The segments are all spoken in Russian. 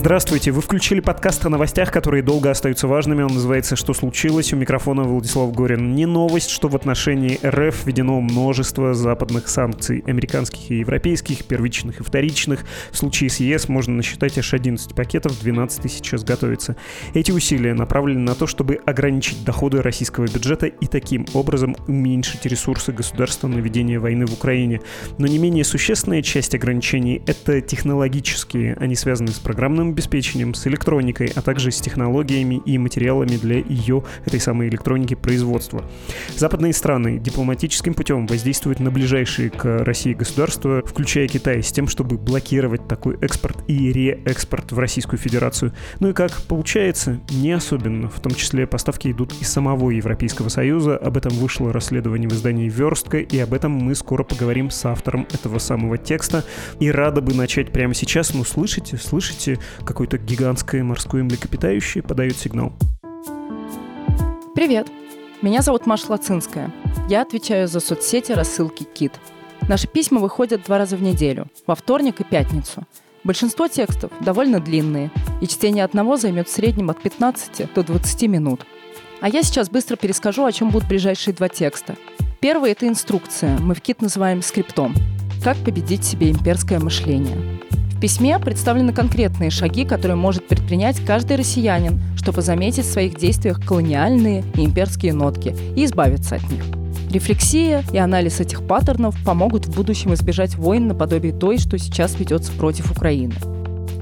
Здравствуйте, вы включили подкаст о новостях, которые долго остаются важными. Он называется «Что случилось?». У микрофона Владислав Горин. Не новость, что в отношении РФ введено множество западных санкций, американских и европейских, первичных и вторичных. В случае с ЕС можно насчитать аж 11 пакетов, 12 тысяч сейчас готовится. Эти усилия направлены на то, чтобы ограничить доходы российского бюджета и таким образом уменьшить ресурсы государства на ведение войны в Украине. Но не менее существенная часть ограничений — это технологические. Они связаны с программным программным обеспечением, с электроникой, а также с технологиями и материалами для ее, этой самой электроники, производства. Западные страны дипломатическим путем воздействуют на ближайшие к России государства, включая Китай, с тем, чтобы блокировать такой экспорт и реэкспорт в Российскую Федерацию. Ну и как получается, не особенно. В том числе поставки идут из самого Европейского Союза. Об этом вышло расследование в издании «Верстка», и об этом мы скоро поговорим с автором этого самого текста. И рада бы начать прямо сейчас, но слышите, слышите, какое-то гигантское морское млекопитающее подает сигнал. Привет! Меня зовут Маша Лацинская. Я отвечаю за соцсети рассылки КИТ. Наши письма выходят два раза в неделю, во вторник и пятницу. Большинство текстов довольно длинные, и чтение одного займет в среднем от 15 до 20 минут. А я сейчас быстро перескажу, о чем будут ближайшие два текста. Первый — это инструкция, мы в КИТ называем скриптом. Как победить себе имперское мышление. В письме представлены конкретные шаги, которые может предпринять каждый россиянин, чтобы заметить в своих действиях колониальные и имперские нотки и избавиться от них. Рефлексия и анализ этих паттернов помогут в будущем избежать войн наподобие той, что сейчас ведется против Украины.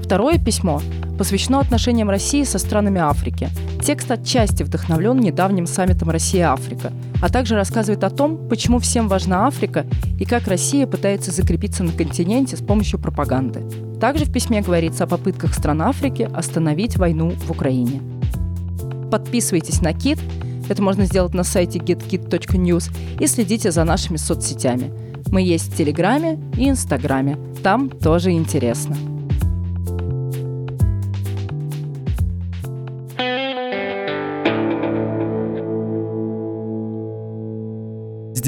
Второе письмо посвящено отношениям России со странами Африки. Текст отчасти вдохновлен недавним саммитом Россия-Африка, а также рассказывает о том, почему всем важна Африка и как Россия пытается закрепиться на континенте с помощью пропаганды. Также в письме говорится о попытках стран Африки остановить войну в Украине. Подписывайтесь на КИТ, это можно сделать на сайте getkit.news и следите за нашими соцсетями. Мы есть в Телеграме и Инстаграме. Там тоже интересно.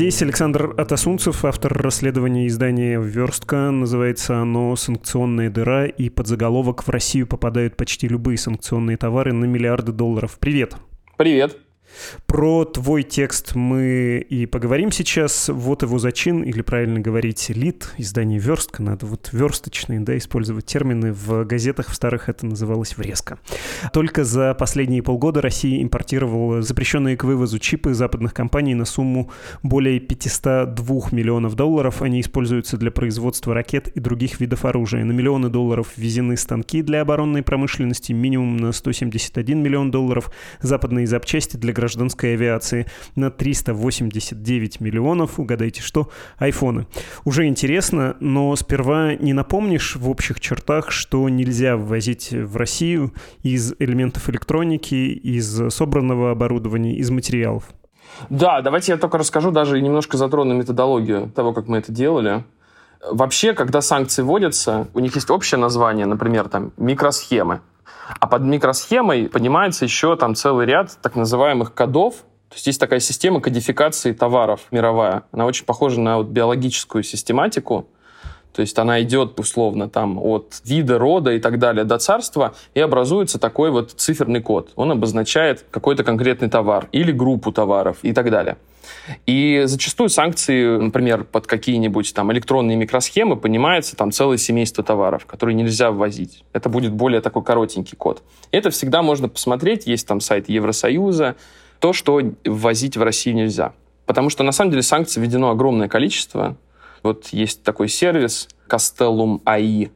Здесь Александр Атасунцев, автор расследования издания «Верстка». Называется оно «Санкционная дыра», и под заголовок «В Россию попадают почти любые санкционные товары на миллиарды долларов». Привет! Привет! Про твой текст мы и поговорим сейчас. Вот его зачин, или правильно говорить, лид, издание «Верстка». Надо вот версточные, да, использовать термины. В газетах в старых это называлось «врезка». Только за последние полгода Россия импортировала запрещенные к вывозу чипы западных компаний на сумму более 502 миллионов долларов. Они используются для производства ракет и других видов оружия. На миллионы долларов ввезены станки для оборонной промышленности, минимум на 171 миллион долларов, западные запчасти для гражданской авиации на 389 миллионов. Угадайте что? Айфоны. Уже интересно, но сперва не напомнишь в общих чертах, что нельзя ввозить в Россию из элементов электроники, из собранного оборудования, из материалов. Да, давайте я только расскажу, даже немножко затрону методологию того, как мы это делали. Вообще, когда санкции вводятся, у них есть общее название, например, там микросхемы. А под микросхемой понимается еще там целый ряд так называемых кодов, то есть есть такая система кодификации товаров мировая. Она очень похожа на вот биологическую систематику. То есть она идет условно там от вида, рода и так далее до царства, и образуется такой вот циферный код. Он обозначает какой-то конкретный товар или группу товаров и так далее. И зачастую санкции, например, под какие-нибудь там электронные микросхемы понимается там целое семейство товаров, которые нельзя ввозить. Это будет более такой коротенький код. Это всегда можно посмотреть, есть там сайт Евросоюза, то, что ввозить в Россию нельзя. Потому что на самом деле санкций введено огромное количество. Вот есть такой сервис Castellum AI,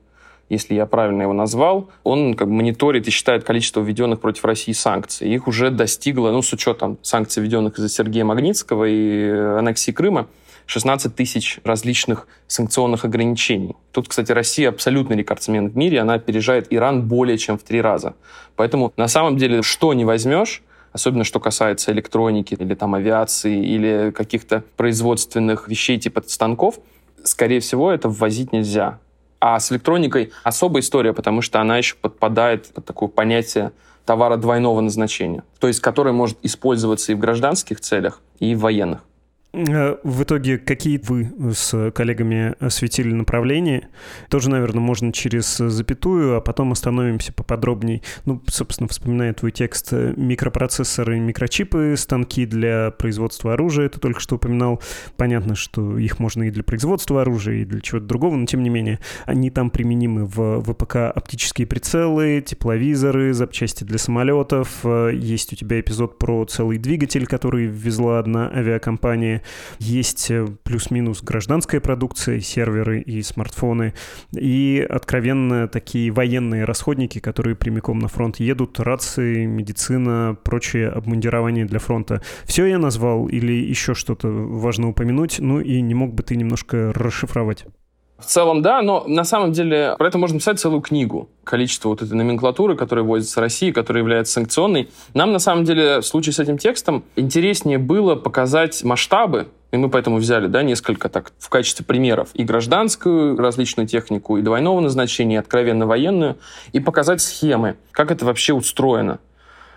если я правильно его назвал, он как бы мониторит и считает количество введенных против России санкций. Их уже достигло, ну, с учетом санкций, введенных из-за Сергея Магнитского и аннексии Крыма, 16 тысяч различных санкционных ограничений. Тут, кстати, Россия абсолютный рекордсмен в мире, она опережает Иран более чем в три раза. Поэтому, на самом деле, что не возьмешь, особенно что касается электроники или там авиации или каких-то производственных вещей типа станков, скорее всего, это ввозить нельзя. А с электроникой особая история, потому что она еще подпадает под такое понятие товара двойного назначения, то есть который может использоваться и в гражданских целях, и в военных. Э, в итоге, какие вы с коллегами осветили направления? Тоже, наверное, можно через запятую, а потом остановимся поподробней. Ну, собственно, вспоминая твой текст, э, микропроцессоры, микрочипы, станки для производства оружия, ты только что упоминал. Понятно, что их можно и для производства оружия, и для чего-то другого, но тем не менее, они там применимы в ВПК оптические прицелы, тепловизоры, запчасти для самолетов. Э, есть у тебя эпизод про целый двигатель, который ввезла одна авиакомпания. Есть э, плюс-минус гражданская продукция, серверы и смартфоны. И откровенно такие военные расходники, которые прямиком на фронт едут, рации, медицина, прочее обмундирование для фронта. Все я назвал или еще что-то важно упомянуть? Ну и не мог бы ты немножко расшифровать? В целом, да, но на самом деле про это можно писать целую книгу. Количество вот этой номенклатуры, которая вводится в России, которая является санкционной. Нам, на самом деле, в случае с этим текстом интереснее было показать масштабы, и мы поэтому взяли да, несколько так в качестве примеров и гражданскую различную технику, и двойного назначения, и откровенно военную, и показать схемы, как это вообще устроено.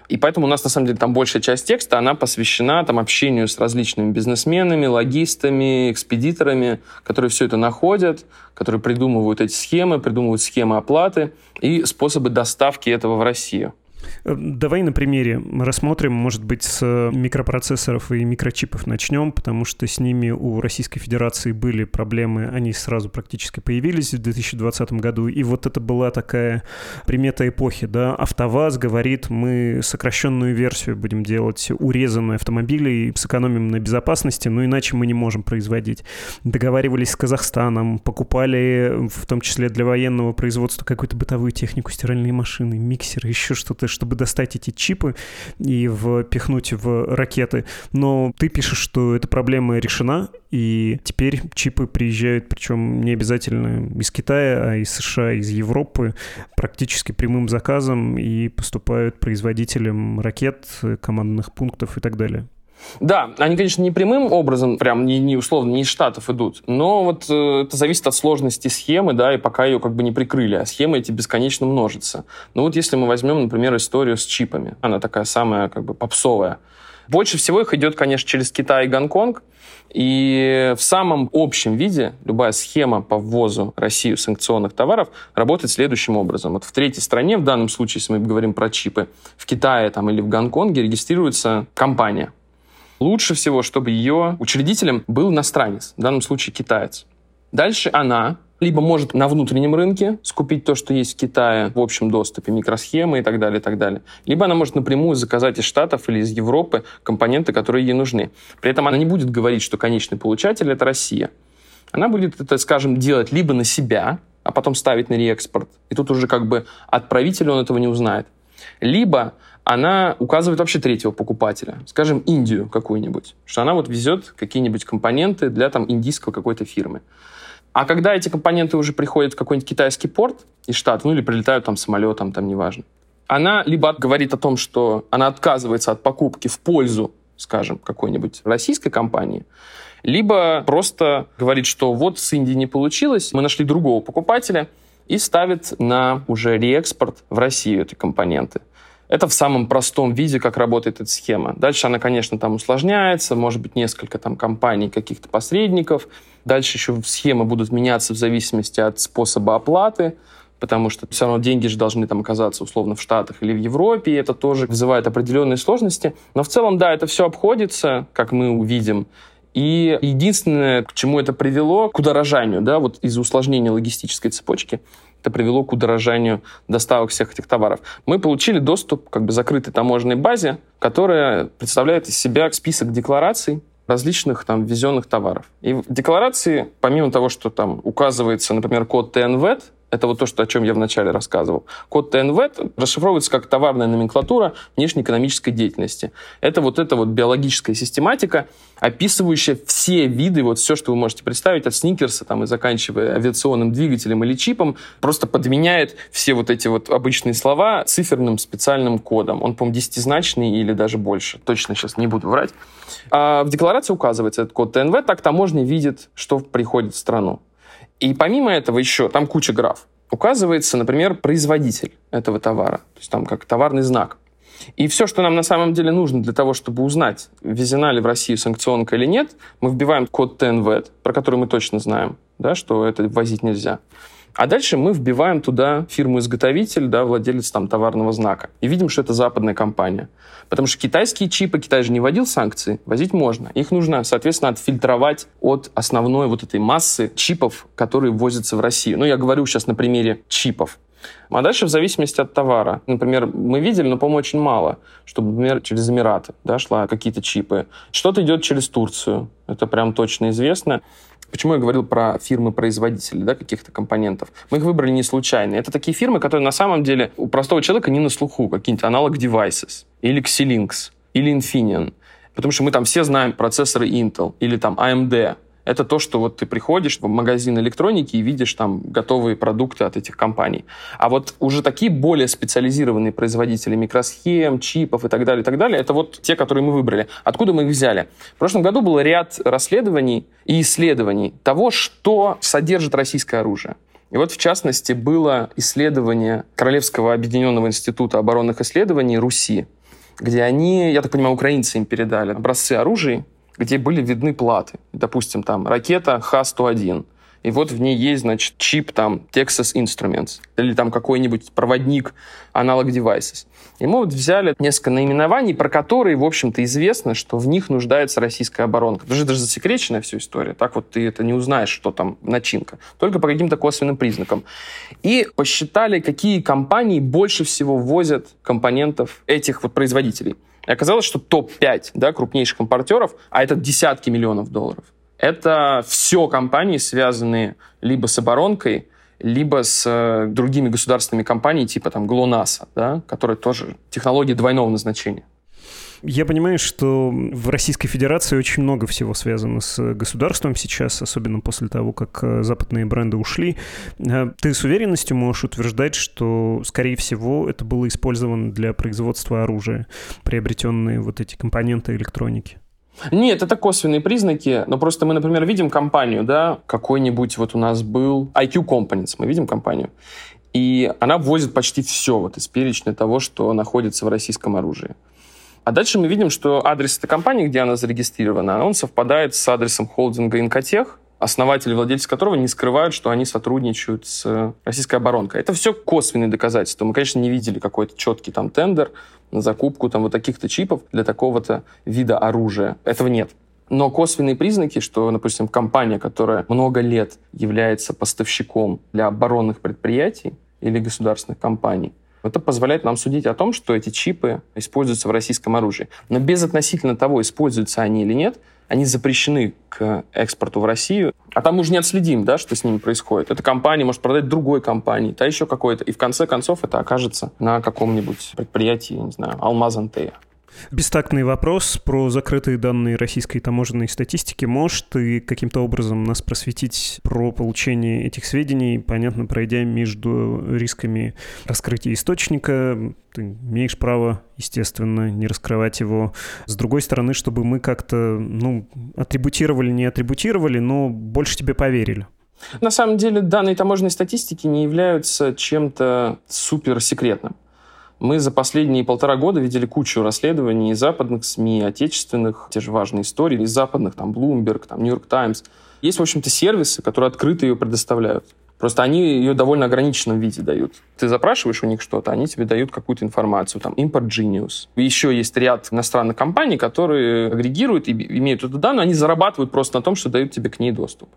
И поэтому у нас, на самом деле, там большая часть текста, она посвящена там, общению с различными бизнесменами, логистами, экспедиторами, которые все это находят, которые придумывают эти схемы, придумывают схемы оплаты и способы доставки этого в Россию. Э, давай на примере рассмотрим, может быть, с микропроцессоров и микрочипов начнем, потому что с ними у Российской Федерации были проблемы, они сразу практически появились в 2020 году, и вот это была такая примета эпохи, да, АвтоВАЗ говорит, мы сокращенную версию будем делать, урезанную автомобилей, сэкономим на безопасности, но иначе мы не можем производить. Договаривались с Казахстаном, покупали в том числе для военного производства какую-то бытовую технику, стиральные машины, миксеры, еще что-то, чтобы достать эти чипы и впихнуть в ракеты. Но ты пишешь, что эта проблема решена, и теперь чипы приезжают, причем не обязательно из Китая, а из США, из Европы, практически прямым заказом и поступают производителям ракет, командных пунктов и так далее. Да, они, конечно, не прямым образом, прям не, не условно, не из Штатов идут, но вот э, это зависит от сложности схемы, да, и пока ее как бы не прикрыли, а схемы эти бесконечно множатся. Ну вот если мы возьмем, например, историю с чипами, она такая самая как бы попсовая. Больше всего их идет, конечно, через Китай и Гонконг, и в самом общем виде любая схема по ввозу Россию санкционных товаров работает следующим образом. Вот в третьей стране, в данном случае, если мы говорим про чипы, в Китае там, или в Гонконге регистрируется компания, Лучше всего, чтобы ее учредителем был иностранец, в данном случае китаец. Дальше она либо может на внутреннем рынке скупить то, что есть в Китае в общем доступе, микросхемы и так далее, и так далее. Либо она может напрямую заказать из Штатов или из Европы компоненты, которые ей нужны. При этом она не будет говорить, что конечный получатель — это Россия. Она будет это, скажем, делать либо на себя, а потом ставить на реэкспорт. И тут уже как бы отправитель он этого не узнает. Либо она указывает вообще третьего покупателя, скажем, Индию какую-нибудь, что она вот везет какие-нибудь компоненты для там индийского какой-то фирмы. А когда эти компоненты уже приходят в какой-нибудь китайский порт из штата, ну или прилетают там самолетом, там неважно, она либо говорит о том, что она отказывается от покупки в пользу, скажем, какой-нибудь российской компании, либо просто говорит, что вот с Индией не получилось, мы нашли другого покупателя, и ставит на уже реэкспорт в Россию эти компоненты. Это в самом простом виде, как работает эта схема. Дальше она, конечно, там усложняется, может быть, несколько там компаний, каких-то посредников. Дальше еще схемы будут меняться в зависимости от способа оплаты, потому что все равно деньги же должны там оказаться условно в Штатах или в Европе, и это тоже вызывает определенные сложности. Но в целом, да, это все обходится, как мы увидим. И единственное, к чему это привело, к удорожанию, да, вот из-за усложнения логистической цепочки, это привело к удорожанию доставок всех этих товаров. Мы получили доступ как бы закрытой таможенной базе, которая представляет из себя список деклараций различных там ввезенных товаров. И в декларации, помимо того, что там указывается, например, код ТНВЭД, это вот то, что, о чем я вначале рассказывал. Код ТНВ расшифровывается как товарная номенклатура внешнеэкономической деятельности. Это вот эта вот биологическая систематика, описывающая все виды, вот все, что вы можете представить, от сникерса там, и заканчивая авиационным двигателем или чипом, просто подменяет все вот эти вот обычные слова циферным специальным кодом. Он, по-моему, десятизначный или даже больше. Точно сейчас не буду врать. А в декларации указывается этот код ТНВ, так таможня видит, что приходит в страну. И помимо этого еще, там куча граф. Указывается, например, производитель этого товара. То есть там как товарный знак. И все, что нам на самом деле нужно для того, чтобы узнать, ввезена ли в Россию санкционка или нет, мы вбиваем код TNVET, про который мы точно знаем, да, что это возить нельзя. А дальше мы вбиваем туда фирму-изготовитель, да, владелец там товарного знака. И видим, что это западная компания. Потому что китайские чипы, Китай же не вводил санкции, возить можно. Их нужно, соответственно, отфильтровать от основной вот этой массы чипов, которые ввозятся в Россию. Ну, я говорю сейчас на примере чипов. А дальше в зависимости от товара. Например, мы видели, но, по-моему, очень мало, чтобы, например, через Эмираты да, шла какие-то чипы. Что-то идет через Турцию. Это прям точно известно. Почему я говорил про фирмы-производители да, каких-то компонентов? Мы их выбрали не случайно. Это такие фирмы, которые на самом деле у простого человека не на слуху. Какие-нибудь аналог Devices, или Xilinx, или Infineon. Потому что мы там все знаем процессоры Intel, или там AMD, это то, что вот ты приходишь в магазин электроники и видишь там готовые продукты от этих компаний. А вот уже такие более специализированные производители микросхем, чипов и так далее, и так далее, это вот те, которые мы выбрали. Откуда мы их взяли? В прошлом году был ряд расследований и исследований того, что содержит российское оружие. И вот, в частности, было исследование Королевского объединенного института оборонных исследований Руси, где они, я так понимаю, украинцы им передали образцы оружия, где были видны платы. Допустим, там ракета Х-101, и вот в ней есть, значит, чип там Texas Instruments или там какой-нибудь проводник аналог Devices. И мы вот взяли несколько наименований, про которые, в общем-то, известно, что в них нуждается российская оборонка. Потому что это же засекреченная вся история. Так вот ты это не узнаешь, что там начинка. Только по каким-то косвенным признакам. И посчитали, какие компании больше всего ввозят компонентов этих вот производителей. И оказалось, что топ-5 да, крупнейших импортеров, а это десятки миллионов долларов, это все компании, связанные либо с оборонкой, либо с э, другими государственными компаниями, типа там ГЛОНАССа, да, которые тоже технологии двойного назначения. Я понимаю, что в Российской Федерации очень много всего связано с государством сейчас, особенно после того, как э, западные бренды ушли. Э, ты с уверенностью можешь утверждать, что, скорее всего, это было использовано для производства оружия, приобретенные вот эти компоненты электроники? Нет, это косвенные признаки, но просто мы, например, видим компанию, да, какой-нибудь вот у нас был IQ Components, мы видим компанию, и она ввозит почти все вот из перечня того, что находится в российском оружии. А дальше мы видим, что адрес этой компании, где она зарегистрирована, он совпадает с адресом холдинга Инкотех, основатели, владельцы которого не скрывают, что они сотрудничают с российской оборонкой. Это все косвенные доказательства. Мы, конечно, не видели какой-то четкий там тендер на закупку там вот таких-то чипов для такого-то вида оружия. Этого нет. Но косвенные признаки, что, допустим, компания, которая много лет является поставщиком для оборонных предприятий или государственных компаний, это позволяет нам судить о том, что эти чипы используются в российском оружии. Но без относительно того, используются они или нет, они запрещены к экспорту в Россию. А там уже не отследим, да, что с ними происходит. Эта компания может продать другой компании, та еще какой-то. И в конце концов это окажется на каком-нибудь предприятии, не знаю, Алмазантея. Бестактный вопрос про закрытые данные российской таможенной статистики. Можешь ты каким-то образом нас просветить про получение этих сведений, понятно, пройдя между рисками раскрытия источника, ты имеешь право, естественно, не раскрывать его. С другой стороны, чтобы мы как-то, ну, атрибутировали, не атрибутировали, но больше тебе поверили. На самом деле, данные таможенной статистики не являются чем-то суперсекретным. Мы за последние полтора года видели кучу расследований из западных СМИ, отечественных, те же важные истории, из западных, там, Bloomberg, там, New York Times. Есть, в общем-то, сервисы, которые открыто ее предоставляют. Просто они ее довольно ограниченном виде дают. Ты запрашиваешь у них что-то, они тебе дают какую-то информацию, там, Import Genius. Еще есть ряд иностранных компаний, которые агрегируют и имеют эту данную, они зарабатывают просто на том, что дают тебе к ней доступ.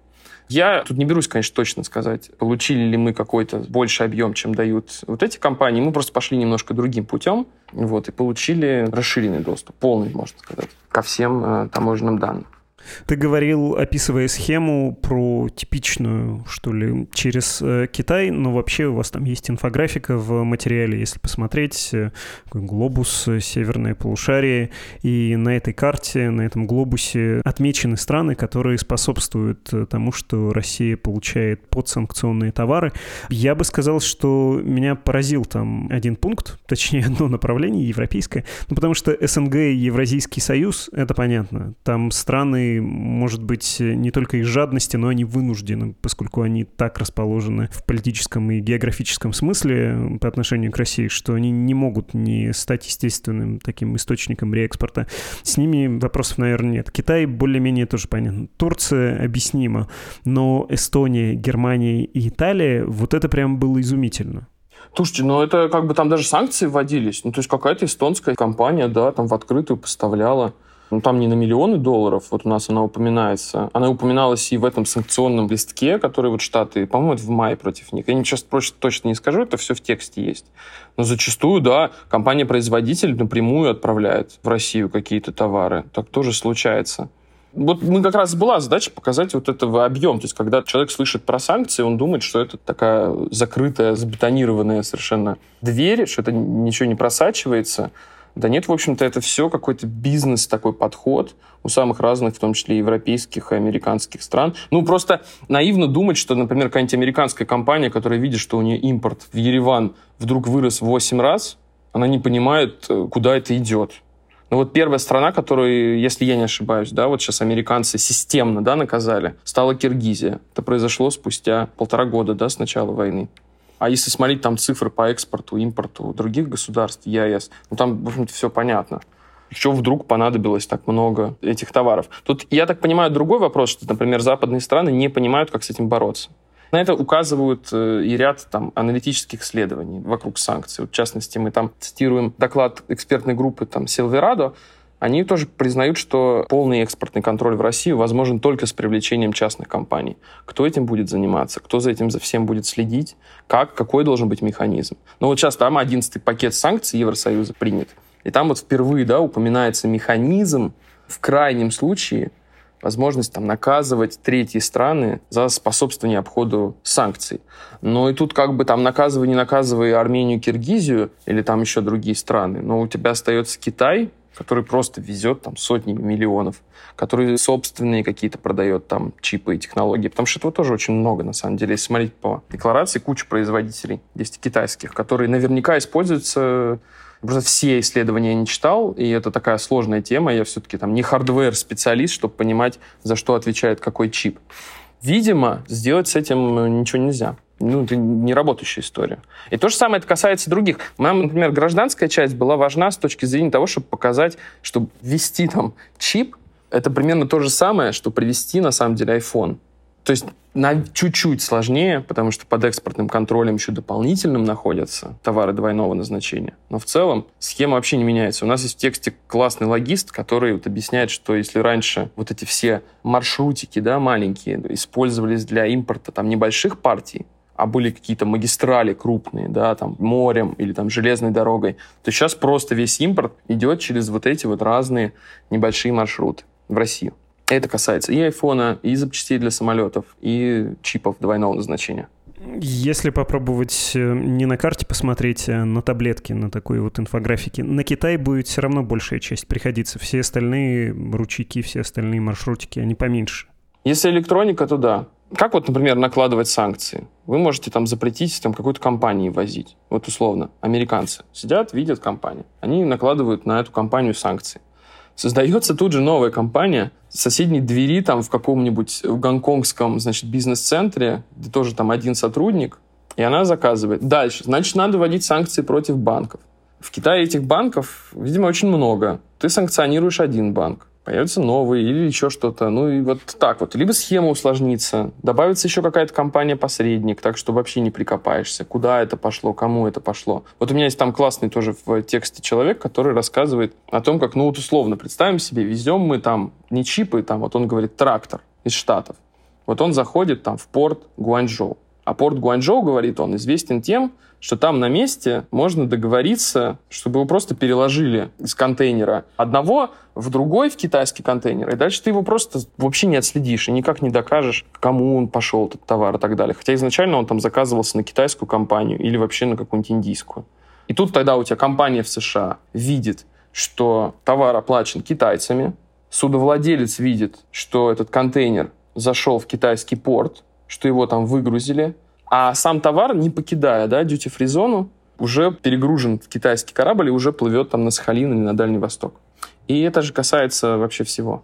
Я тут не берусь, конечно, точно сказать, получили ли мы какой-то больший объем, чем дают вот эти компании. Мы просто пошли немножко другим путем вот, и получили расширенный доступ, полный, можно сказать, ко всем э, таможенным данным. Ты говорил, описывая схему, про типичную, что ли, через э, Китай, но вообще у вас там есть инфографика в материале, если посмотреть, э, глобус, э, северное полушарие, и на этой карте, на этом глобусе отмечены страны, которые способствуют тому, что Россия получает подсанкционные товары. Я бы сказал, что меня поразил там один пункт, точнее одно направление, европейское, ну, потому что СНГ и Евразийский союз, это понятно, там страны может быть, не только из жадности, но они вынуждены, поскольку они так расположены в политическом и географическом смысле по отношению к России, что они не могут не стать естественным таким источником реэкспорта. С ними вопросов, наверное, нет. Китай более-менее тоже понятно. Турция объяснимо, но Эстония, Германия и Италия, вот это прям было изумительно. Слушайте, ну это как бы там даже санкции вводились. Ну то есть какая-то эстонская компания, да, там в открытую поставляла ну, там не на миллионы долларов, вот у нас она упоминается. Она упоминалась и в этом санкционном листке, который вот Штаты, по-моему, в мае против них. Я сейчас точно не скажу, это все в тексте есть. Но зачастую, да, компания-производитель напрямую отправляет в Россию какие-то товары. Так тоже случается. Вот мы как раз была задача показать вот этого объем. То есть, когда человек слышит про санкции, он думает, что это такая закрытая, забетонированная совершенно дверь, что это ничего не просачивается. Да нет, в общем-то, это все какой-то бизнес, такой подход у самых разных, в том числе европейских и американских стран. Ну, просто наивно думать, что, например, какая-нибудь американская компания, которая видит, что у нее импорт в Ереван вдруг вырос в 8 раз, она не понимает, э, куда это идет. Ну вот первая страна, которую, если я не ошибаюсь, да, вот сейчас американцы системно, да, наказали, стала Киргизия. Это произошло спустя полтора года, да, с начала войны. А если смотреть там цифры по экспорту, импорту других государств, ЕАЭС, ну там, в общем-то, все понятно. Еще вдруг понадобилось так много этих товаров? Тут, я так понимаю, другой вопрос, что, например, западные страны не понимают, как с этим бороться. На это указывают э, и ряд там, аналитических исследований вокруг санкций. Вот, в частности, мы там цитируем доклад экспертной группы там, Silverado, они тоже признают, что полный экспортный контроль в Россию возможен только с привлечением частных компаний. Кто этим будет заниматься? Кто за этим за всем будет следить? Как? Какой должен быть механизм? Ну вот сейчас там 11 пакет санкций Евросоюза принят. И там вот впервые да, упоминается механизм в крайнем случае возможность там, наказывать третьи страны за способствование обходу санкций. Но и тут как бы там наказывай, не наказывай Армению, Киргизию или там еще другие страны, но у тебя остается Китай, который просто везет там сотни миллионов, который собственные какие-то продает там чипы и технологии, потому что этого тоже очень много, на самом деле. Если смотреть по декларации, куча производителей есть китайских, которые наверняка используются Просто все исследования я не читал, и это такая сложная тема. Я все-таки там не hardware-специалист, чтобы понимать, за что отвечает какой чип. Видимо, сделать с этим ничего нельзя. Ну, это не работающая история. И то же самое это касается других. Нам, например, гражданская часть была важна с точки зрения того, чтобы показать, что ввести там чип, это примерно то же самое, что привести на самом деле iPhone. То есть на чуть-чуть сложнее, потому что под экспортным контролем еще дополнительным находятся товары двойного назначения. Но в целом схема вообще не меняется. У нас есть в тексте классный логист, который вот объясняет, что если раньше вот эти все маршрутики да, маленькие использовались для импорта там, небольших партий, а были какие-то магистрали крупные, да, там морем или там железной дорогой, то сейчас просто весь импорт идет через вот эти вот разные небольшие маршруты в Россию. Это касается и айфона, и запчастей для самолетов, и чипов двойного назначения. Если попробовать э, не на карте посмотреть, а на таблетке, на такой вот инфографике, на Китай будет все равно большая часть приходиться. Все остальные ручейки, все остальные маршрутики, они поменьше. Если электроника, то да. Как вот, например, накладывать санкции? Вы можете там запретить там какой-то компании возить. Вот условно, американцы сидят, видят компанию. Они накладывают на эту компанию санкции. Создается тут же новая компания в соседней двери там в каком-нибудь в гонконгском, значит, бизнес-центре, где тоже там один сотрудник, и она заказывает. Дальше, значит, надо вводить санкции против банков. В Китае этих банков, видимо, очень много. Ты санкционируешь один банк появится новый или еще что-то. Ну и вот так вот. Либо схема усложнится, добавится еще какая-то компания-посредник, так что вообще не прикопаешься. Куда это пошло, кому это пошло. Вот у меня есть там классный тоже в тексте человек, который рассказывает о том, как, ну вот условно, представим себе, везем мы там не чипы, там вот он говорит трактор из Штатов. Вот он заходит там в порт Гуанчжоу. А порт Гуанчжоу, говорит он, известен тем, что там на месте можно договориться, чтобы его просто переложили из контейнера одного в другой, в китайский контейнер, и дальше ты его просто вообще не отследишь и никак не докажешь, кому он пошел, этот товар и так далее. Хотя изначально он там заказывался на китайскую компанию или вообще на какую-нибудь индийскую. И тут тогда у тебя компания в США видит, что товар оплачен китайцами, судовладелец видит, что этот контейнер зашел в китайский порт, что его там выгрузили, а сам товар, не покидая да, duty-free зону, уже перегружен в китайский корабль и уже плывет там на Сахалин или на Дальний Восток. И это же касается вообще всего.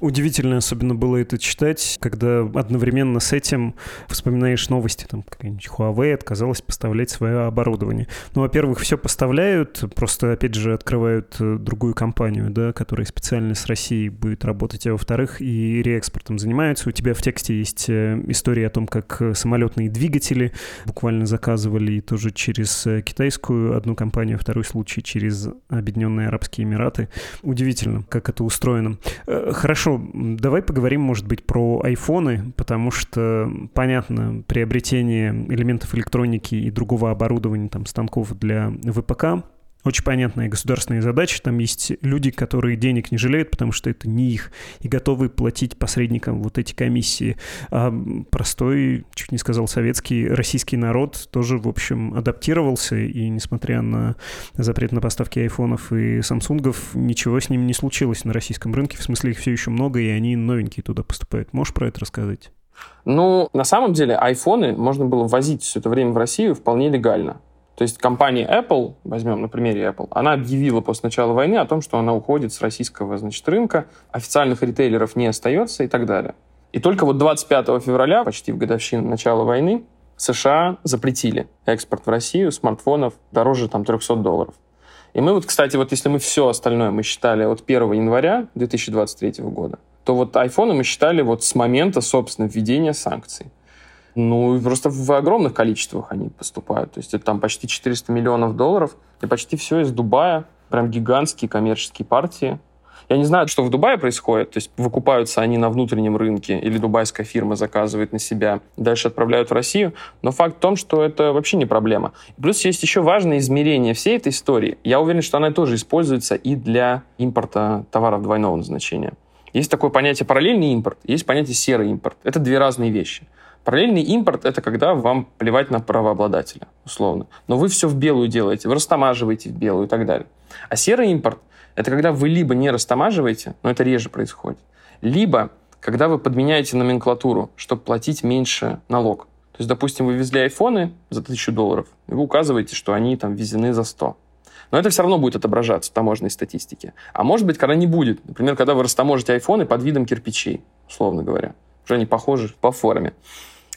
Удивительно особенно было это читать, когда одновременно с этим вспоминаешь новости, там какая-нибудь Huawei отказалась поставлять свое оборудование. Ну, во-первых, все поставляют, просто, опять же, открывают э, другую компанию, да, которая специально с Россией будет работать, а во-вторых, и реэкспортом занимаются. У тебя в тексте есть э, история о том, как э, самолетные двигатели буквально заказывали и тоже через китайскую одну компанию, а второй случай через Объединенные Арабские Эмираты. Удивительно, как это устроено. Хорошо, Хорошо, давай поговорим, может быть, про айфоны, потому что, понятно, приобретение элементов электроники и другого оборудования, там, станков для ВПК, очень понятная государственная задача. Там есть люди, которые денег не жалеют, потому что это не их, и готовы платить посредникам вот эти комиссии. А простой, чуть не сказал советский, российский народ тоже, в общем, адаптировался, и несмотря на запрет на поставки айфонов и самсунгов, ничего с ними не случилось на российском рынке. В смысле, их все еще много, и они новенькие туда поступают. Можешь про это рассказать? Ну, на самом деле, айфоны можно было возить все это время в Россию вполне легально. То есть компания Apple, возьмем на примере Apple, она объявила после начала войны о том, что она уходит с российского значит, рынка, официальных ритейлеров не остается и так далее. И только вот 25 февраля, почти в годовщину начала войны, США запретили экспорт в Россию смартфонов дороже там 300 долларов. И мы вот, кстати, вот если мы все остальное мы считали от 1 января 2023 года, то вот айфоны мы считали вот с момента, собственно, введения санкций. Ну, просто в огромных количествах они поступают. То есть это там почти 400 миллионов долларов, и почти все из Дубая. Прям гигантские коммерческие партии. Я не знаю, что в Дубае происходит. То есть выкупаются они на внутреннем рынке, или дубайская фирма заказывает на себя, дальше отправляют в Россию. Но факт в том, что это вообще не проблема. Плюс есть еще важное измерение всей этой истории. Я уверен, что она тоже используется и для импорта товаров двойного назначения. Есть такое понятие параллельный импорт, есть понятие серый импорт. Это две разные вещи. Параллельный импорт — это когда вам плевать на правообладателя, условно. Но вы все в белую делаете, вы растамаживаете в белую и так далее. А серый импорт — это когда вы либо не растамаживаете, но это реже происходит, либо когда вы подменяете номенклатуру, чтобы платить меньше налог. То есть, допустим, вы везли айфоны за 1000 долларов, и вы указываете, что они там везены за 100. Но это все равно будет отображаться в таможенной статистике. А может быть, когда не будет. Например, когда вы растаможите айфоны под видом кирпичей, условно говоря. Уже они похожи по форме.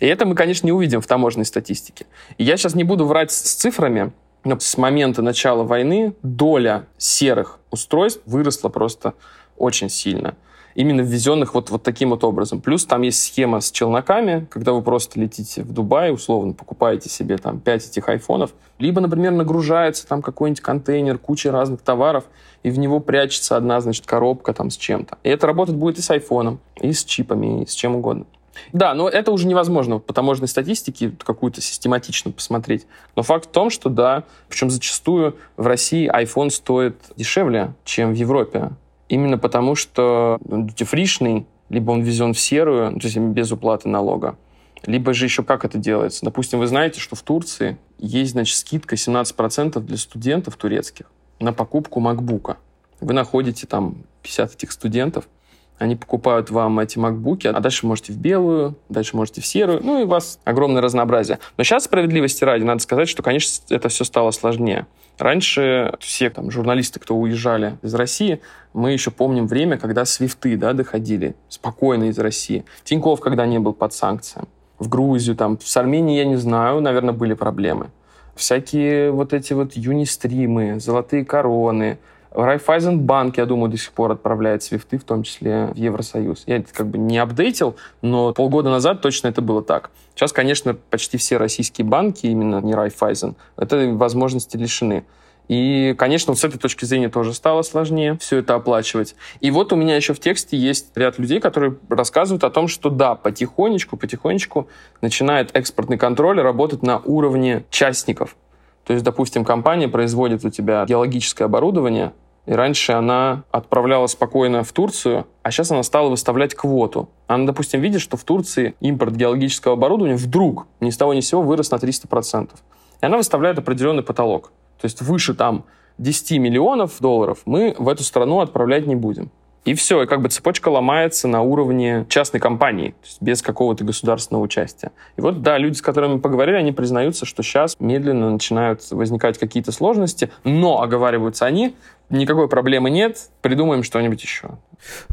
И это мы, конечно, не увидим в таможенной статистике. И я сейчас не буду врать с цифрами, но с момента начала войны доля серых устройств выросла просто очень сильно. Именно ввезенных вот, вот таким вот образом. Плюс там есть схема с челноками, когда вы просто летите в Дубай, условно, покупаете себе там 5 этих айфонов. Либо, например, нагружается там какой-нибудь контейнер, куча разных товаров, и в него прячется одна, значит, коробка там с чем-то. И это работать будет и с айфоном, и с чипами, и с чем угодно. Да, но это уже невозможно по таможенной статистике какую-то систематично посмотреть. Но факт в том, что да, причем зачастую в России iPhone стоит дешевле, чем в Европе. Именно потому, что дютифришный, либо он везен в серую, то есть без уплаты налога, либо же еще как это делается. Допустим, вы знаете, что в Турции есть, значит, скидка 17% для студентов турецких на покупку MacBook. Вы находите там 50 этих студентов, они покупают вам эти макбуки, а дальше можете в белую, дальше можете в серую, ну и у вас огромное разнообразие. Но сейчас, справедливости ради, надо сказать, что, конечно, это все стало сложнее. Раньше все там, журналисты, кто уезжали из России, мы еще помним время, когда свифты да, доходили спокойно из России. Тиньков, когда не был под санкциями. В Грузию, там, с Арменией, я не знаю, наверное, были проблемы. Всякие вот эти вот юнистримы, золотые короны, Райфайзенбанк, я думаю, до сих пор отправляет свифты, в том числе в Евросоюз. Я это как бы не апдейтил, но полгода назад точно это было так. Сейчас, конечно, почти все российские банки, именно не Райфайзен, этой возможности лишены. И, конечно, с этой точки зрения тоже стало сложнее все это оплачивать. И вот у меня еще в тексте есть ряд людей, которые рассказывают о том, что да, потихонечку, потихонечку начинает экспортный контроль работать на уровне частников. То есть, допустим, компания производит у тебя геологическое оборудование, и раньше она отправляла спокойно в Турцию, а сейчас она стала выставлять квоту. Она, допустим, видит, что в Турции импорт геологического оборудования вдруг ни с того ни с сего вырос на 300%. И она выставляет определенный потолок. То есть выше там 10 миллионов долларов мы в эту страну отправлять не будем. И все, и как бы цепочка ломается на уровне частной компании, то есть без какого-то государственного участия. И вот, да, люди, с которыми мы поговорили, они признаются, что сейчас медленно начинают возникать какие-то сложности, но, оговариваются они, никакой проблемы нет, придумаем что-нибудь еще.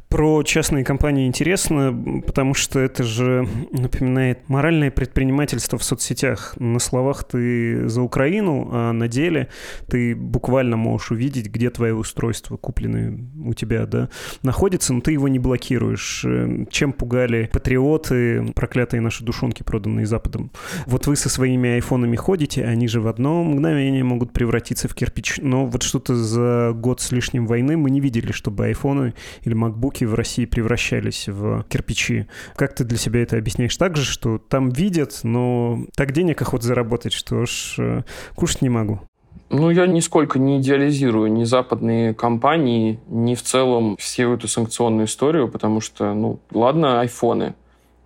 Про частные компании интересно, потому что это же напоминает моральное предпринимательство в соцсетях. На словах ты за Украину, а на деле ты буквально можешь увидеть, где твое устройство, купленное у тебя, да, находится, но ты его не блокируешь. Чем пугали патриоты, проклятые наши душонки, проданные Западом. Вот вы со своими айфонами ходите, они же в одно мгновение могут превратиться в кирпич. Но вот что-то за год с лишним войны мы не видели, чтобы айфоны или макбуки в России превращались в кирпичи. Как ты для себя это объясняешь? Так же, что там видят, но так денег охот заработать, что ж, э, кушать не могу. Ну, я нисколько не идеализирую ни западные компании, ни в целом всю эту санкционную историю, потому что, ну, ладно, айфоны,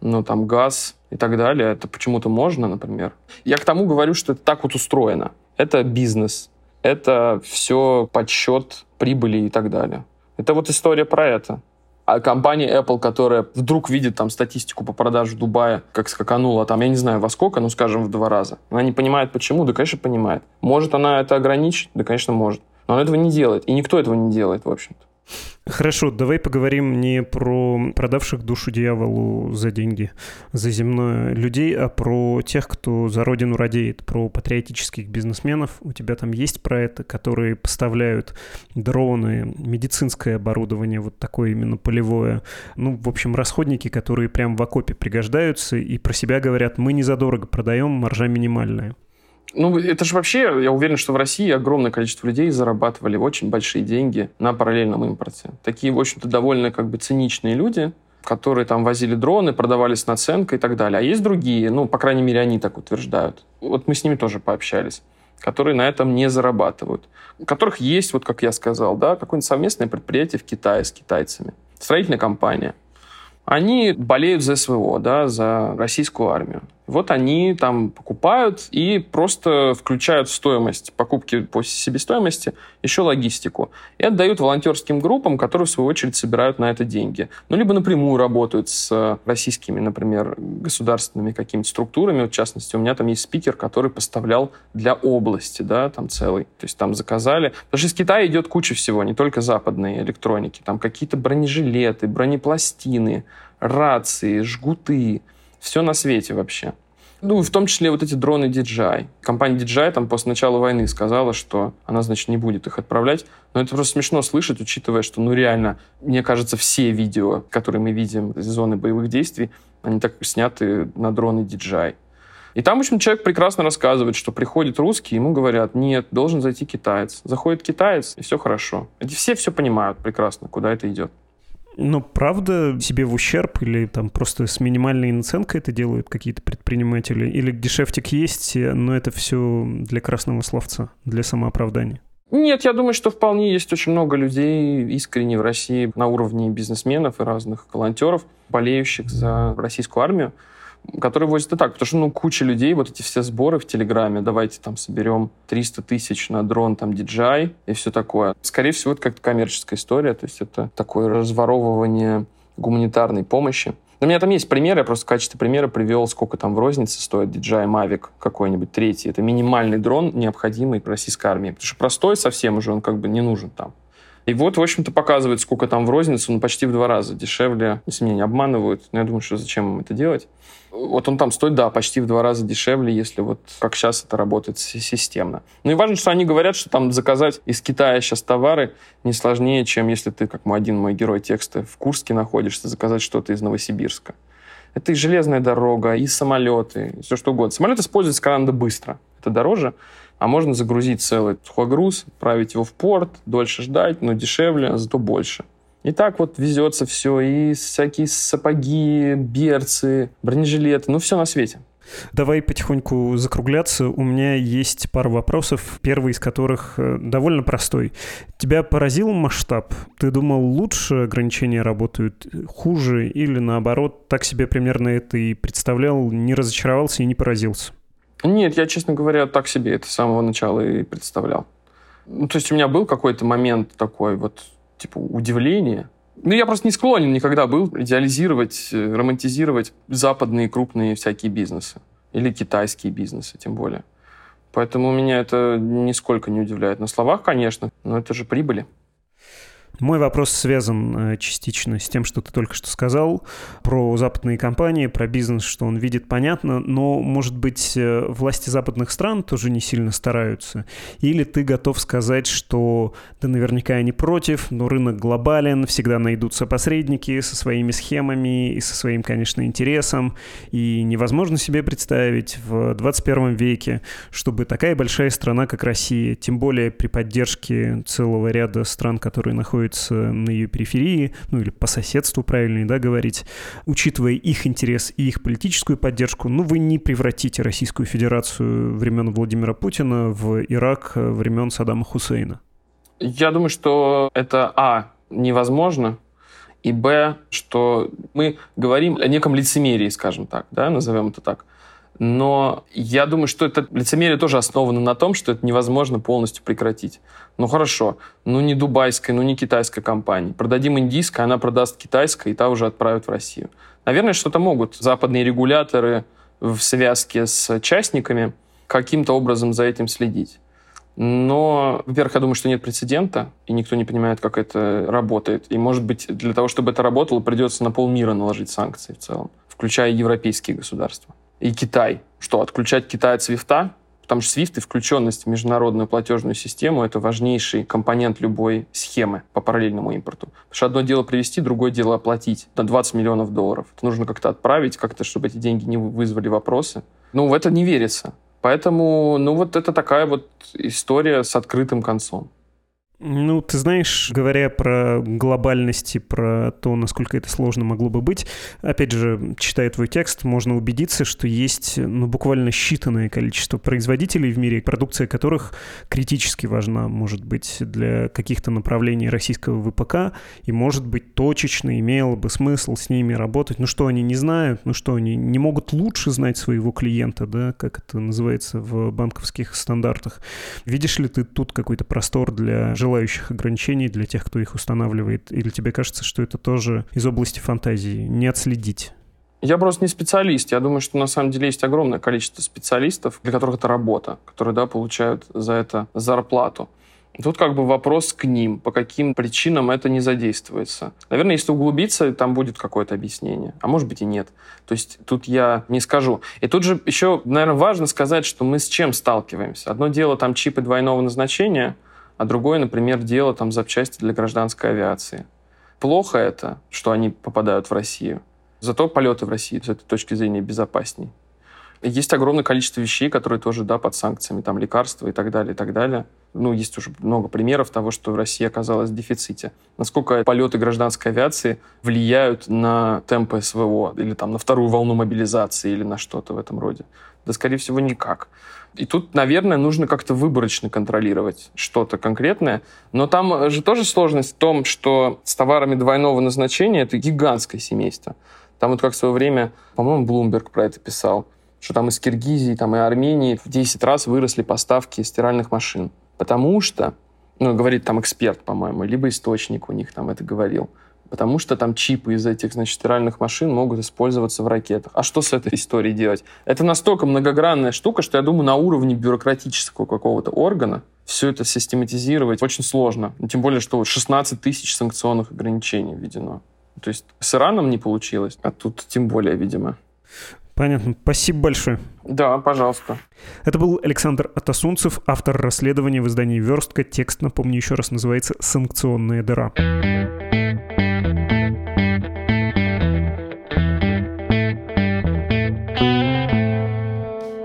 но там газ и так далее, это почему-то можно, например. Я к тому говорю, что это так вот устроено. Это бизнес, это все подсчет прибыли и так далее. Это вот история про это. А компания Apple, которая вдруг видит там статистику по продаже Дубая, как скаканула там, я не знаю во сколько, ну, скажем, в два раза. Она не понимает, почему? Да, конечно, понимает. Может она это ограничить? Да, конечно, может. Но она этого не делает. И никто этого не делает, в общем-то. Хорошо, давай поговорим не про продавших душу дьяволу за деньги, за земное людей, а про тех, кто за родину радеет, про патриотических бизнесменов. У тебя там есть про это, которые поставляют дроны, медицинское оборудование, вот такое именно полевое. Ну, в общем, расходники, которые прям в окопе пригождаются и про себя говорят, мы не задорого продаем, маржа минимальная. Ну, это же вообще, я уверен, что в России огромное количество людей зарабатывали очень большие деньги на параллельном импорте. Такие, в общем-то, довольно как бы циничные люди, которые там возили дроны, продавали с наценкой и так далее. А есть другие, ну, по крайней мере, они так утверждают. Вот мы с ними тоже пообщались которые на этом не зарабатывают. У которых есть, вот как я сказал, да, какое-нибудь совместное предприятие в Китае с китайцами, строительная компания. Они болеют за СВО, да, за российскую армию. Вот они там покупают и просто включают в стоимость покупки по себестоимости еще логистику. И отдают волонтерским группам, которые, в свою очередь, собирают на это деньги. Ну, либо напрямую работают с российскими, например, государственными какими-то структурами. Вот, в частности, у меня там есть спикер, который поставлял для области, да, там целый. То есть там заказали. Потому что из Китая идет куча всего, не только западной электроники. Там какие-то бронежилеты, бронепластины, рации, жгуты. Все на свете вообще. Ну, в том числе вот эти дроны DJI. Компания DJI там после начала войны сказала, что она, значит, не будет их отправлять. Но это просто смешно слышать, учитывая, что, ну, реально, мне кажется, все видео, которые мы видим из зоны боевых действий, они так сняты на дроны DJI. И там, в общем, человек прекрасно рассказывает, что приходит русский, ему говорят, нет, должен зайти китаец. Заходит китаец, и все хорошо. Эти все все понимают прекрасно, куда это идет. Но правда себе в ущерб или там просто с минимальной наценкой это делают какие-то предприниматели? Или дешевтик есть, но это все для красного словца, для самооправдания? Нет, я думаю, что вполне есть очень много людей искренне в России на уровне бизнесменов и разных волонтеров, болеющих за российскую армию который возит и так, потому что, ну, куча людей, вот эти все сборы в Телеграме, давайте там соберем 300 тысяч на дрон, там, DJI и все такое. Скорее всего, это как-то коммерческая история, то есть это такое разворовывание гуманитарной помощи. У меня там есть примеры, я просто в качестве примера привел, сколько там в рознице стоит DJI Mavic какой-нибудь третий. Это минимальный дрон, необходимый российской армии. Потому что простой совсем уже, он как бы не нужен там. И вот, в общем-то, показывает, сколько там в рознице, ну, почти в два раза дешевле, если меня не обманывают. Но я думаю, что зачем им это делать. Вот он там стоит, да, почти в два раза дешевле, если вот как сейчас это работает системно. Ну и важно, что они говорят, что там заказать из Китая сейчас товары не сложнее, чем если ты, как мой один мой герой текста, в Курске находишься, заказать что-то из Новосибирска. Это и железная дорога, и самолеты, и все что угодно. Самолет используется гораздо быстро. Это дороже, а можно загрузить целый сухой груз, отправить его в порт, дольше ждать, но дешевле, зато больше. И так вот везется все, и всякие сапоги, берцы, бронежилеты, ну все на свете. Давай потихоньку закругляться. У меня есть пара вопросов, первый из которых э, довольно простой. Тебя поразил масштаб? Ты думал, лучше ограничения работают, хуже или наоборот, так себе примерно это и представлял, не разочаровался и не поразился? Нет, я, честно говоря, так себе это с самого начала и представлял. Ну, то есть у меня был какой-то момент такой вот, типа, удивления. Ну, я просто не склонен никогда был идеализировать, э, романтизировать западные крупные всякие бизнесы. Или китайские бизнесы, тем более. Поэтому меня это нисколько не удивляет. На словах, конечно, но это же прибыли. Мой вопрос связан э, частично с тем, что ты только что сказал про западные компании, про бизнес, что он видит, понятно, но, может быть, э, власти западных стран тоже не сильно стараются? Или ты готов сказать, что да наверняка они против, но рынок глобален, всегда найдутся посредники со своими схемами и со своим, конечно, интересом, и невозможно себе представить в 21 веке, чтобы такая большая страна, как Россия, тем более при поддержке целого ряда стран, которые находятся на ее периферии, ну или по соседству, правильно, да, говорить, учитывая их интерес и их политическую поддержку, ну вы не превратите Российскую Федерацию времен Владимира Путина в Ирак времен Саддама Хусейна. Я думаю, что это, а, невозможно, и б, что мы говорим о неком лицемерии, скажем так, да, назовем это так. Но я думаю, что это лицемерие тоже основано на том, что это невозможно полностью прекратить. Ну хорошо, ну не дубайская, ну не китайская компания. Продадим индийская, она продаст китайская, и та уже отправят в Россию. Наверное, что-то могут западные регуляторы в связке с частниками каким-то образом за этим следить. Но, во-первых, я думаю, что нет прецедента, и никто не понимает, как это работает. И, может быть, для того, чтобы это работало, придется на полмира наложить санкции в целом, включая европейские государства и Китай. Что, отключать Китай от свифта? Потому что SWIFT и включенность в международную платежную систему — это важнейший компонент любой схемы по параллельному импорту. Потому что одно дело привести, другое дело оплатить на 20 миллионов долларов. Это нужно как-то отправить, как-то, чтобы эти деньги не вызвали вопросы. Ну, в это не верится. Поэтому, ну, вот это такая вот история с открытым концом. Ну, ты знаешь, говоря про глобальности, про то, насколько это сложно могло бы быть, опять же, читая твой текст, можно убедиться, что есть ну, буквально считанное количество производителей в мире, продукция которых критически важна, может быть, для каких-то направлений российского ВПК, и, может быть, точечно имело бы смысл с ними работать. Ну что, они не знают? Ну что, они не могут лучше знать своего клиента, да, как это называется в банковских стандартах? Видишь ли ты тут какой-то простор для желания желающих ограничений для тех, кто их устанавливает? Или тебе кажется, что это тоже из области фантазии? Не отследить? Я просто не специалист. Я думаю, что на самом деле есть огромное количество специалистов, для которых это работа, которые да, получают за это зарплату. Тут как бы вопрос к ним, по каким причинам это не задействуется. Наверное, если углубиться, там будет какое-то объяснение. А может быть и нет. То есть тут я не скажу. И тут же еще, наверное, важно сказать, что мы с чем сталкиваемся. Одно дело там чипы двойного назначения — а другое, например, дело там запчасти для гражданской авиации. Плохо это, что они попадают в Россию. Зато полеты в России с этой точки зрения безопасней. Есть огромное количество вещей, которые тоже, да, под санкциями, там, лекарства и так далее, и так далее. Ну, есть уже много примеров того, что Россия оказалась в дефиците. Насколько полеты гражданской авиации влияют на темпы СВО или там на вторую волну мобилизации или на что-то в этом роде? Да, скорее всего, никак. И тут, наверное, нужно как-то выборочно контролировать что-то конкретное. Но там же тоже сложность в том, что с товарами двойного назначения это гигантское семейство. Там вот как в свое время, по-моему, Блумберг про это писал, что там из Киргизии, там и Армении в 10 раз выросли поставки стиральных машин. Потому что, ну, говорит там эксперт, по-моему, либо источник у них там это говорил, потому что там чипы из этих, значит, стиральных машин могут использоваться в ракетах. А что с этой историей делать? Это настолько многогранная штука, что я думаю, на уровне бюрократического какого-то органа все это систематизировать очень сложно. Тем более, что 16 тысяч санкционных ограничений введено. То есть с Ираном не получилось, а тут тем более, видимо. Понятно. Спасибо большое. Да, пожалуйста. Это был Александр Атасунцев, автор расследования в издании «Верстка». Текст, напомню еще раз, называется «Санкционная дыра». Thank you.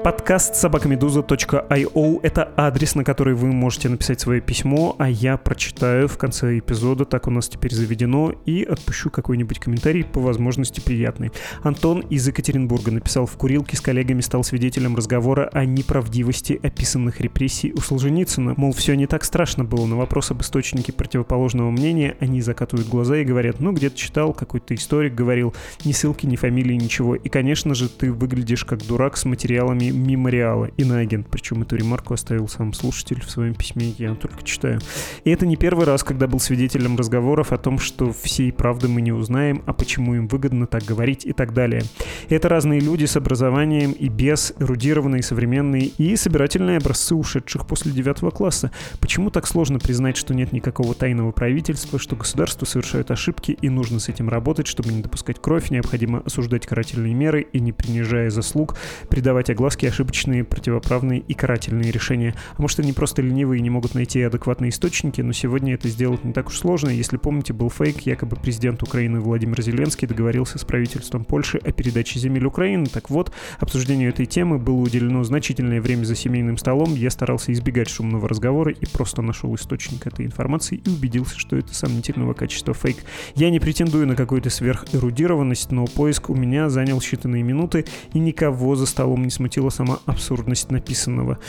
Подкаст собакамедуза.io — это адрес, на который вы можете написать свое письмо, а я прочитаю в конце эпизода, так у нас теперь заведено, и отпущу какой-нибудь комментарий, по возможности приятный. Антон из Екатеринбурга написал «В курилке с коллегами стал свидетелем разговора о неправдивости описанных репрессий у Солженицына. Мол, все не так страшно было. На вопрос об источнике противоположного мнения они закатывают глаза и говорят, ну, где-то читал, какой-то историк говорил, ни ссылки, ни фамилии, ничего. И, конечно же, ты выглядишь как дурак с материалами мемориала, иноагент. Причем эту ремарку оставил сам слушатель в своем письме, я только читаю. И это не первый раз, когда был свидетелем разговоров о том, что всей правды мы не узнаем, а почему им выгодно так говорить и так далее. Это разные люди с образованием и без, эрудированные, современные и собирательные образцы ушедших после девятого класса. Почему так сложно признать, что нет никакого тайного правительства, что государство совершает ошибки и нужно с этим работать, чтобы не допускать кровь, необходимо осуждать карательные меры и, не принижая заслуг, придавать огласке ошибочные, противоправные и карательные решения. А может, они просто ленивые и не могут найти адекватные источники, но сегодня это сделать не так уж сложно. Если помните, был фейк, якобы президент Украины Владимир Зеленский договорился с правительством Польши о передаче земель Украины. Так вот, обсуждению этой темы было уделено значительное время за семейным столом. Я старался избегать шумного разговора и просто нашел источник этой информации и убедился, что это сомнительного качества фейк. Я не претендую на какую-то сверхэрудированность, но поиск у меня занял считанные минуты, и никого за столом не смутила сама абсурдность написанного.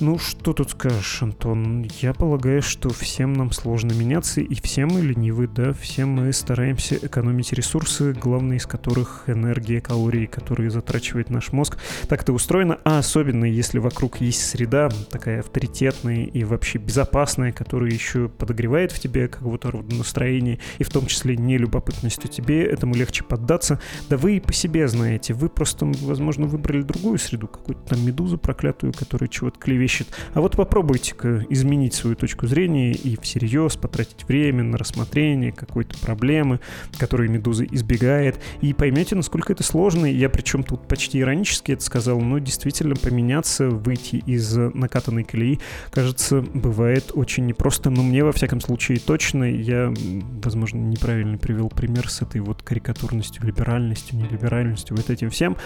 Ну, что тут скажешь, Антон? Я полагаю, что всем нам сложно меняться, и все мы ленивы, да, все мы стараемся экономить ресурсы, главные из которых энергия, калории, которые затрачивает наш мозг. Так это устроено, а особенно если вокруг есть среда такая авторитетная и вообще безопасная, которая еще подогревает в тебе какого-то рода настроение, и в том числе нелюбопытностью тебе, этому легче поддаться. Да вы и по себе знаете, вы просто, возможно, выбрали другую среду, какую-то там медузу проклятую, которая чего-то клевещет ищет. А вот попробуйте-ка изменить свою точку зрения и всерьез потратить время на рассмотрение какой-то проблемы, которую Медуза избегает, и поймете, насколько это сложно. Я причем тут почти иронически это сказал, но действительно поменяться, выйти из накатанной колеи, кажется, бывает очень непросто. Но мне, во всяком случае, точно, я, возможно, неправильно привел пример с этой вот карикатурностью, либеральностью, нелиберальностью, вот этим всем.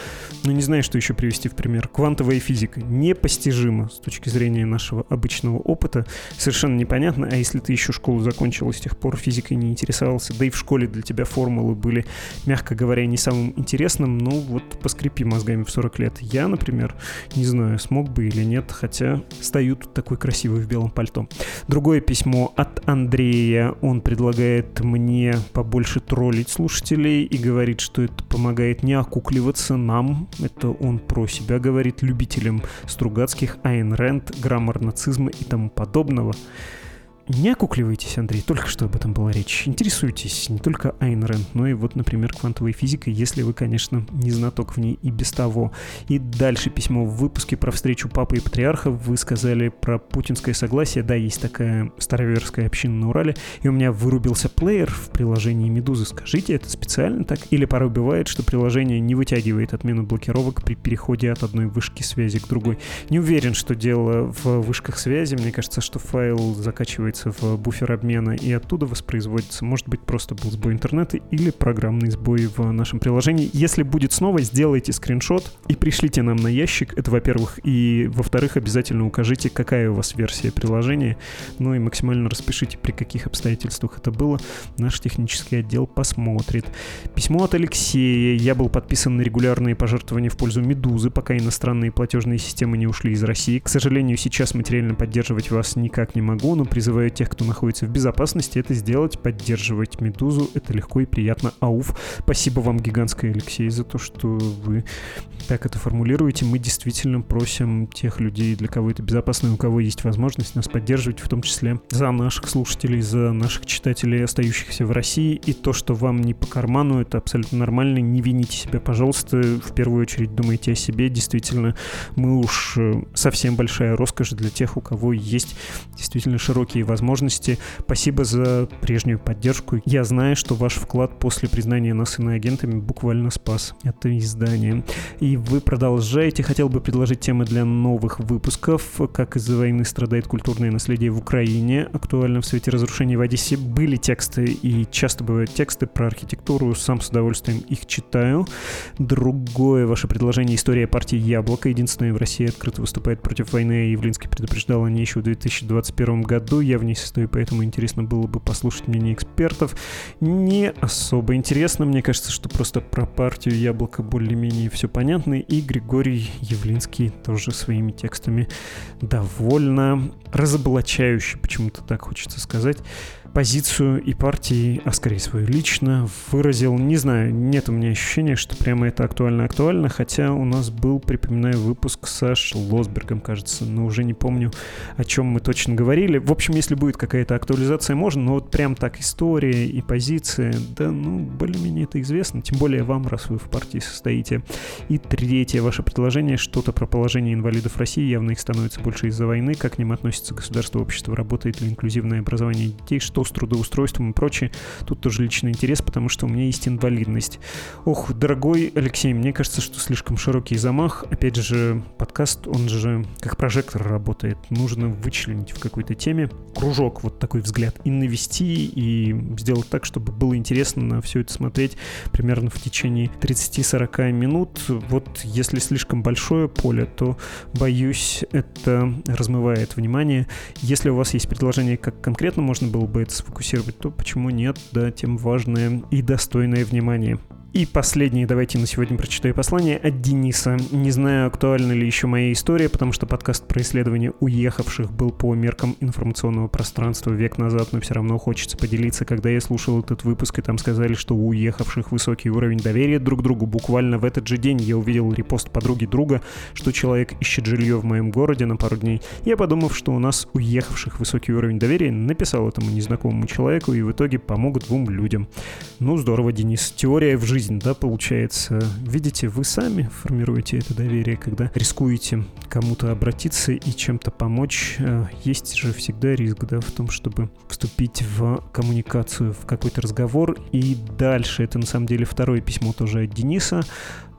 Но не знаю, что еще привести в пример. Квантовая физика непостижима с точки точки зрения нашего обычного опыта, совершенно непонятно. А если ты еще школу закончил и с тех пор физикой не интересовался, да и в школе для тебя формулы были, мягко говоря, не самым интересным, ну вот поскрипи мозгами в 40 лет. Я, например, не знаю, смог бы или нет, хотя стою тут такой красивый в белом пальто. Другое письмо от Андрея. Он предлагает мне побольше троллить слушателей и говорит, что это помогает не окукливаться нам. Это он про себя говорит любителям Стругацких Айн Рэнд, граммар нацизма и тому подобного. Не окукливайтесь, Андрей, только что об этом была речь. Интересуйтесь не только Айн Рэнд, но и вот, например, квантовой физикой, если вы, конечно, не знаток в ней и без того. И дальше письмо в выпуске про встречу папы и патриарха. Вы сказали про путинское согласие. Да, есть такая староверская община на Урале, и у меня вырубился плеер в приложении Медузы. Скажите, это специально так? Или порой бывает, что приложение не вытягивает отмену блокировок при переходе от одной вышки связи к другой? Не уверен, что дело в вышках связи. Мне кажется, что файл закачивает встраивается в буфер обмена и оттуда воспроизводится. Может быть, просто был сбой интернета или программный сбой в нашем приложении. Если будет снова, сделайте скриншот и пришлите нам на ящик. Это, во-первых. И, во-вторых, обязательно укажите, какая у вас версия приложения. Ну и максимально распишите, при каких обстоятельствах это было. Наш технический отдел посмотрит. Письмо от Алексея. Я был подписан на регулярные пожертвования в пользу Медузы, пока иностранные платежные системы не ушли из России. К сожалению, сейчас материально поддерживать вас никак не могу, но призываю тех, кто находится в безопасности, это сделать, поддерживать Медузу. Это легко и приятно. Ауф. Спасибо вам, гигантское Алексей, за то, что вы так это формулируете. Мы действительно просим тех людей, для кого это безопасно, и у кого есть возможность нас поддерживать, в том числе за наших слушателей, за наших читателей, остающихся в России. И то, что вам не по карману, это абсолютно нормально. Не вините себя, пожалуйста. В первую очередь думайте о себе. Действительно, мы уж э, совсем большая роскошь для тех, у кого есть действительно широкие возможности. Спасибо за прежнюю поддержку. Я знаю, что ваш вклад после признания нас иноагентами буквально спас это издание. И вы продолжаете. Хотел бы предложить темы для новых выпусков. Как из-за войны страдает культурное наследие в Украине. Актуально в свете разрушений в Одессе. Были тексты, и часто бывают тексты про архитектуру. Сам с удовольствием их читаю. Другое ваше предложение — история партии «Яблоко». Единственная в России открыто выступает против войны. Явлинский предупреждал о ней еще в 2021 году. Я в ней состою, поэтому интересно было бы послушать мнение экспертов. Не особо интересно, мне кажется, что просто про партию Яблоко более-менее все понятно, и Григорий Явлинский тоже своими текстами довольно разоблачающий, почему-то так хочется сказать. Позицию и партии, а скорее свою лично, выразил. Не знаю, нет у меня ощущения, что прямо это актуально-актуально, хотя у нас был, припоминаю, выпуск с Саш Лосбергом, кажется, но уже не помню, о чем мы точно говорили. В общем, если будет какая-то актуализация, можно, но вот прям так история и позиция, да, ну, более-менее это известно, тем более вам, раз вы в партии состоите. И третье ваше предложение, что-то про положение инвалидов России, явно их становится больше из-за войны, как к ним относится государство, общество, работает ли инклюзивное образование детей, что с трудоустройством и прочее. Тут тоже личный интерес, потому что у меня есть инвалидность. Ох, дорогой Алексей, мне кажется, что слишком широкий замах. Опять же, подкаст, он же как прожектор работает. Нужно вычленить в какой-то теме кружок, вот такой взгляд, и навести, и сделать так, чтобы было интересно на все это смотреть примерно в течение 30-40 минут. Вот если слишком большое поле, то, боюсь, это размывает внимание. Если у вас есть предложение, как конкретно можно было бы это сфокусировать, то почему нет, да, тем важное и достойное внимание. И последнее, давайте на сегодня прочитаю послание от Дениса. Не знаю, актуальна ли еще моя история, потому что подкаст про исследование уехавших был по меркам информационного пространства век назад, но все равно хочется поделиться. Когда я слушал этот выпуск, и там сказали, что у уехавших высокий уровень доверия друг к другу, буквально в этот же день я увидел репост подруги друга, что человек ищет жилье в моем городе на пару дней. Я, подумав, что у нас уехавших высокий уровень доверия, написал этому незнакомому человеку и в итоге помог двум людям. Ну, здорово, Денис. Теория в жизни жизнь, да, получается. Видите, вы сами формируете это доверие, когда рискуете кому-то обратиться и чем-то помочь. Э, есть же всегда риск, да, в том, чтобы вступить в коммуникацию, в какой-то разговор. И дальше, это на самом деле второе письмо тоже от Дениса,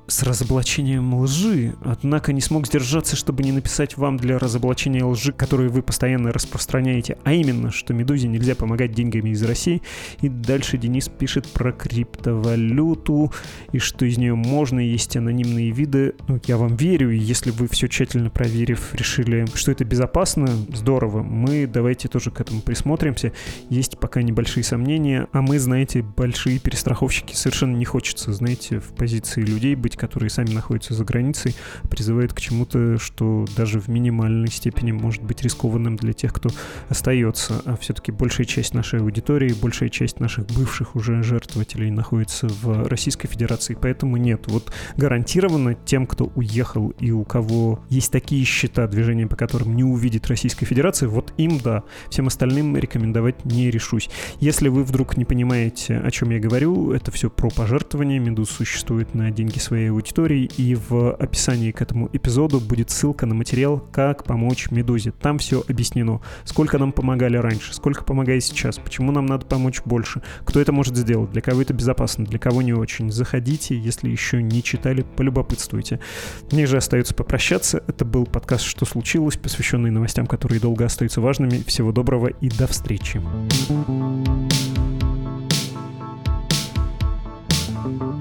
с разоблачением лжи, однако не смог сдержаться, чтобы не написать вам для разоблачения лжи, которую вы постоянно распространяете, а именно, что Медузе нельзя помогать деньгами из России. И дальше Денис пишет про криптовалюту, и что из нее можно, есть анонимные виды. Ну, я вам верю, если вы все тщательно проверив, решили, что это безопасно, здорово. Мы давайте тоже к этому присмотримся. Есть пока небольшие сомнения, а мы, знаете, большие перестраховщики. Совершенно не хочется, знаете, в позиции людей быть которые сами находятся за границей, призывает к чему-то, что даже в минимальной степени может быть рискованным для тех, кто остается. А все-таки большая часть нашей аудитории, большая часть наших бывших уже жертвователей находится в Российской Федерации, поэтому нет. Вот гарантированно тем, кто уехал и у кого есть такие счета движения, по которым не увидит Российская Федерация, вот им да. Всем остальным рекомендовать не решусь. Если вы вдруг не понимаете, о чем я говорю, это все про пожертвования. Медуз существует на деньги своей своей аудитории, и в описании к этому эпизоду будет ссылка на материал «Как помочь Медузе». Там все объяснено. Сколько нам помогали раньше, сколько помогает сейчас, почему нам надо помочь больше, кто это может сделать, для кого это безопасно, для кого не очень. Заходите, если еще не читали, полюбопытствуйте. Мне же остается попрощаться. Это был подкаст «Что случилось?», посвященный новостям, которые долго остаются важными. Всего доброго и до встречи. thank you